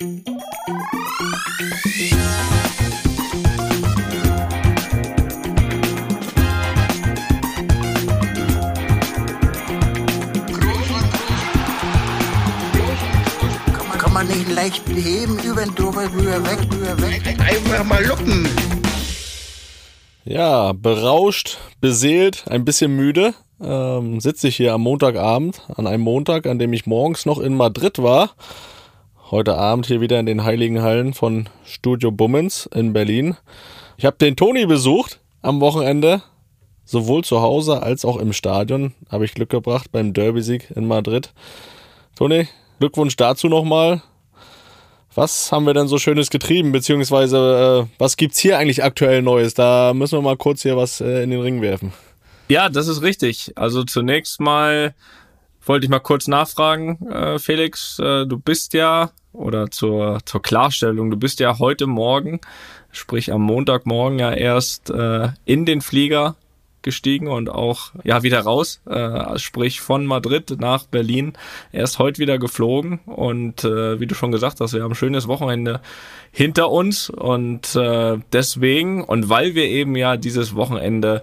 Kann man nicht leicht beheben, über den drüber, rüber, weg, rüber, weg. Einfach mal luppen. Ja, berauscht, beseelt, ein bisschen müde ähm, sitze ich hier am Montagabend, an einem Montag, an dem ich morgens noch in Madrid war. Heute Abend hier wieder in den heiligen Hallen von Studio Bummens in Berlin. Ich habe den Toni besucht am Wochenende, sowohl zu Hause als auch im Stadion. Habe ich Glück gebracht beim Derby-Sieg in Madrid. Toni, Glückwunsch dazu nochmal. Was haben wir denn so Schönes getrieben, beziehungsweise äh, was gibt's hier eigentlich aktuell Neues? Da müssen wir mal kurz hier was äh, in den Ring werfen. Ja, das ist richtig. Also zunächst mal wollte ich mal kurz nachfragen, äh, Felix, äh, du bist ja, oder zur, zur Klarstellung, du bist ja heute Morgen, sprich am Montagmorgen ja erst äh, in den Flieger gestiegen und auch ja wieder raus, äh, sprich von Madrid nach Berlin. Erst heute wieder geflogen und äh, wie du schon gesagt hast, wir haben ein schönes Wochenende hinter uns und äh, deswegen und weil wir eben ja dieses Wochenende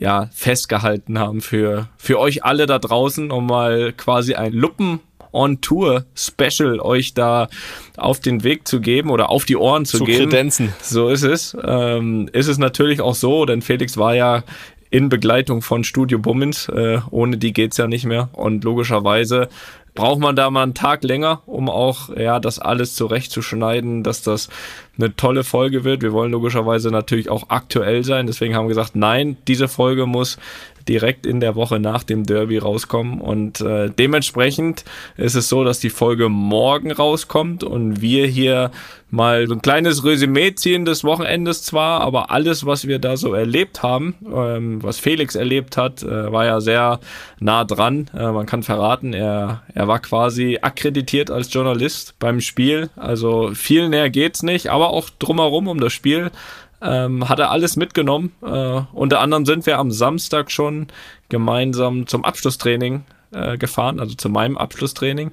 ja, festgehalten haben für, für euch alle da draußen, um mal quasi ein Luppen on Tour Special euch da auf den Weg zu geben oder auf die Ohren zu, zu geben. Kredenzen. So ist es. Ähm, ist es natürlich auch so, denn Felix war ja in Begleitung von Studio Bummins. Äh, ohne die geht's ja nicht mehr. Und logischerweise braucht man da mal einen Tag länger, um auch ja das alles zurechtzuschneiden, dass das eine tolle Folge wird. Wir wollen logischerweise natürlich auch aktuell sein. Deswegen haben wir gesagt, nein, diese Folge muss direkt in der Woche nach dem Derby rauskommen. Und äh, dementsprechend ist es so, dass die Folge morgen rauskommt und wir hier mal so ein kleines Resümee ziehen des Wochenendes zwar, aber alles, was wir da so erlebt haben, ähm, was Felix erlebt hat, äh, war ja sehr nah dran. Äh, man kann verraten, er, er war quasi akkreditiert als Journalist beim Spiel. Also viel näher geht's nicht, aber auch drumherum um das Spiel ähm, hat er alles mitgenommen. Äh, unter anderem sind wir am Samstag schon gemeinsam zum Abschlusstraining äh, gefahren, also zu meinem Abschlusstraining.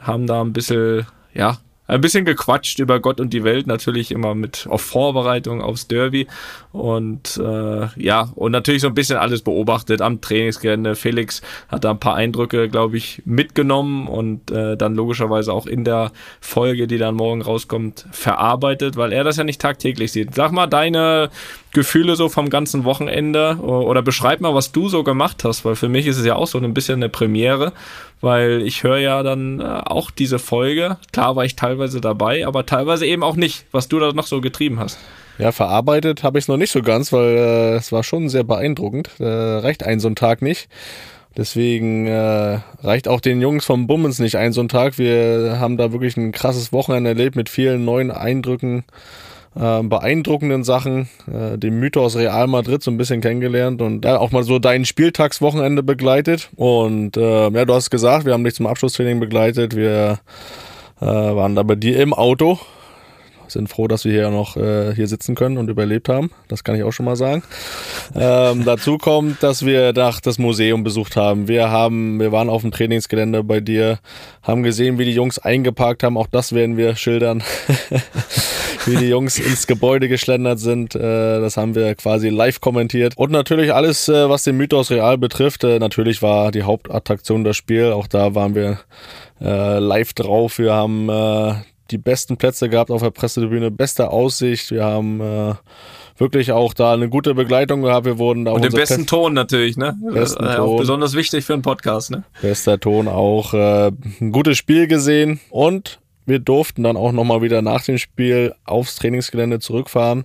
Haben da ein bisschen, ja, ein bisschen gequatscht über Gott und die Welt, natürlich immer mit auf Vorbereitung aufs Derby und äh, ja, und natürlich so ein bisschen alles beobachtet am Trainingsgelände. Felix hat da ein paar Eindrücke, glaube ich, mitgenommen und äh, dann logischerweise auch in der Folge, die dann morgen rauskommt, verarbeitet, weil er das ja nicht tagtäglich sieht. Sag mal deine Gefühle so vom ganzen Wochenende oder beschreib mal, was du so gemacht hast, weil für mich ist es ja auch so ein bisschen eine Premiere, weil ich höre ja dann äh, auch diese Folge. Klar war ich teilweise dabei, aber teilweise eben auch nicht, was du da noch so getrieben hast. Ja, verarbeitet habe ich es noch nicht so ganz, weil äh, es war schon sehr beeindruckend. Äh, reicht ein so ein Tag nicht. Deswegen äh, reicht auch den Jungs vom Bummens nicht ein so ein Tag. Wir haben da wirklich ein krasses Wochenende erlebt mit vielen neuen Eindrücken äh, beeindruckenden Sachen, äh, den Mythos Real Madrid so ein bisschen kennengelernt und ja, auch mal so dein Spieltagswochenende begleitet. Und äh, ja, du hast gesagt, wir haben dich zum Abschlusstraining begleitet. Wir äh, waren da bei dir im Auto sind froh, dass wir hier noch äh, hier sitzen können und überlebt haben. Das kann ich auch schon mal sagen. Ähm, dazu kommt, dass wir nach das Museum besucht haben. Wir haben, wir waren auf dem Trainingsgelände bei dir, haben gesehen, wie die Jungs eingeparkt haben. Auch das werden wir schildern. wie die Jungs ins Gebäude geschlendert sind. Äh, das haben wir quasi live kommentiert. Und natürlich alles, äh, was den Mythos Real betrifft. Äh, natürlich war die Hauptattraktion das Spiel. Auch da waren wir live drauf. Wir haben die besten Plätze gehabt auf der Pressetribüne, beste Aussicht. Wir haben äh, wirklich auch da eine gute Begleitung gehabt. Wir wurden da und den besten Plätze Ton natürlich, ne? Besten äh, Ton. Auch besonders wichtig für einen Podcast, ne? Bester Ton auch. Äh, ein gutes Spiel gesehen und wir durften dann auch nochmal wieder nach dem Spiel aufs Trainingsgelände zurückfahren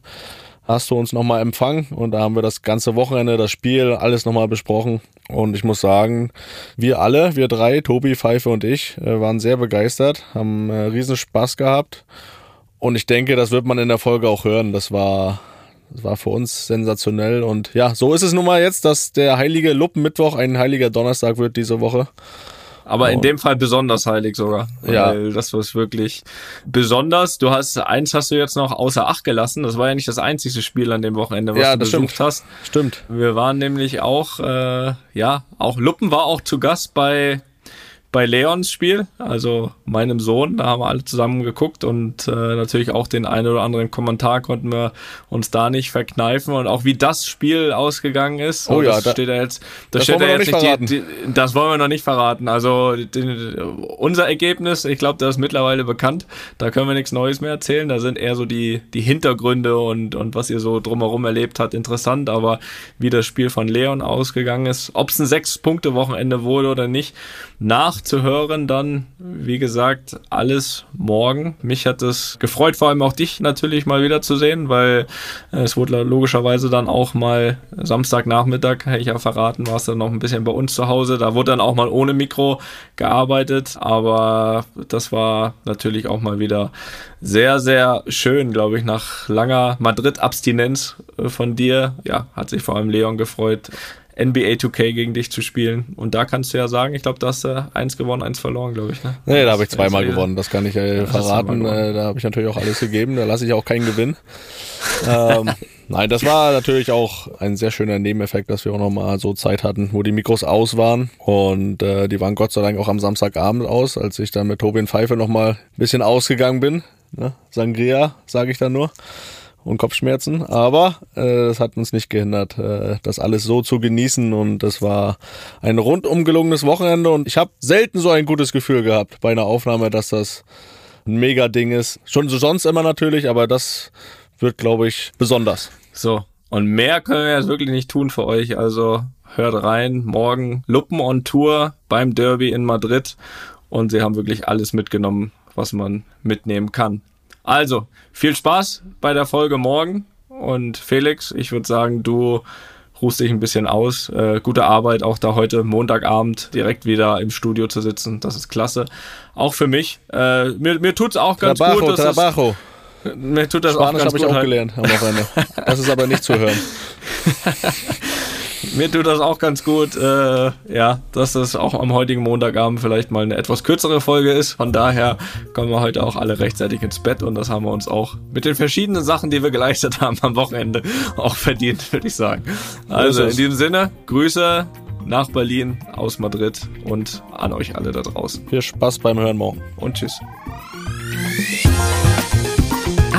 hast du uns nochmal empfangen und da haben wir das ganze Wochenende, das Spiel, alles nochmal besprochen. Und ich muss sagen, wir alle, wir drei, Tobi, Pfeife und ich, äh, waren sehr begeistert, haben äh, riesen Spaß gehabt. Und ich denke, das wird man in der Folge auch hören. Das war, das war für uns sensationell. Und ja, so ist es nun mal jetzt, dass der heilige Luppenmittwoch ein heiliger Donnerstag wird diese Woche. Aber in dem Fall besonders heilig sogar. Ja. Weil das war wirklich besonders. Du hast, eins hast du jetzt noch außer Acht gelassen. Das war ja nicht das einzige Spiel an dem Wochenende, was ja, du besucht stimmt. hast. Stimmt. Wir waren nämlich auch, äh, ja, auch Luppen war auch zu Gast bei bei Leons Spiel, also meinem Sohn. Da haben wir alle zusammen geguckt und äh, natürlich auch den einen oder anderen Kommentar konnten wir uns da nicht verkneifen und auch wie das Spiel ausgegangen ist. Oh ja, das da, steht da jetzt. Das, das steht da jetzt nicht, nicht die, die, das wollen wir noch nicht verraten. Also die, unser Ergebnis, ich glaube, das ist mittlerweile bekannt. Da können wir nichts Neues mehr erzählen. Da sind eher so die die Hintergründe und und was ihr so drumherum erlebt habt interessant. Aber wie das Spiel von Leon ausgegangen ist, ob es ein sechs Punkte Wochenende wurde oder nicht, nach zu hören, dann, wie gesagt, alles morgen. Mich hat es gefreut, vor allem auch dich natürlich mal wieder zu sehen, weil äh, es wurde logischerweise dann auch mal Samstagnachmittag, hätte ich ja verraten, war es dann noch ein bisschen bei uns zu Hause. Da wurde dann auch mal ohne Mikro gearbeitet, aber das war natürlich auch mal wieder sehr, sehr schön, glaube ich, nach langer Madrid-Abstinenz äh, von dir. Ja, hat sich vor allem Leon gefreut. NBA 2K gegen dich zu spielen. Und da kannst du ja sagen, ich glaube, da hast du eins gewonnen, eins verloren, glaube ich. Ne? Nee, da habe ich zweimal gewonnen, das kann ich äh, verraten. Äh, da habe ich natürlich auch alles gegeben, da lasse ich auch keinen Gewinn. ähm, nein, das war natürlich auch ein sehr schöner Nebeneffekt, dass wir auch nochmal so Zeit hatten, wo die Mikros aus waren. Und äh, die waren Gott sei Dank auch am Samstagabend aus, als ich dann mit Tobin Pfeife nochmal ein bisschen ausgegangen bin. Ne? Sangria, sage ich dann nur und Kopfschmerzen, aber äh, hat uns nicht gehindert, äh, das alles so zu genießen und das war ein rundum gelungenes Wochenende und ich habe selten so ein gutes Gefühl gehabt bei einer Aufnahme, dass das ein mega Ding ist. Schon so sonst immer natürlich, aber das wird, glaube ich, besonders. So, und mehr können wir jetzt wirklich nicht tun für euch, also hört rein, morgen Luppen on Tour beim Derby in Madrid und sie haben wirklich alles mitgenommen, was man mitnehmen kann. Also, viel Spaß bei der Folge morgen. Und Felix, ich würde sagen, du ruhst dich ein bisschen aus. Äh, gute Arbeit, auch da heute Montagabend direkt wieder im Studio zu sitzen. Das ist klasse. Auch für mich. Äh, mir mir tut es auch ganz Trabajo, gut. Trabajo. Ist, mir tut das Spanisch habe ich auch halt. gelernt am Wochenende. Das ist aber nicht zu hören. Mir tut das auch ganz gut, äh, ja, dass es auch am heutigen Montagabend vielleicht mal eine etwas kürzere Folge ist. Von daher kommen wir heute auch alle rechtzeitig ins Bett und das haben wir uns auch mit den verschiedenen Sachen, die wir geleistet haben am Wochenende, auch verdient, würde ich sagen. Also in diesem Sinne, Grüße nach Berlin, aus Madrid und an euch alle da draußen. Viel Spaß beim Hören morgen. Und tschüss.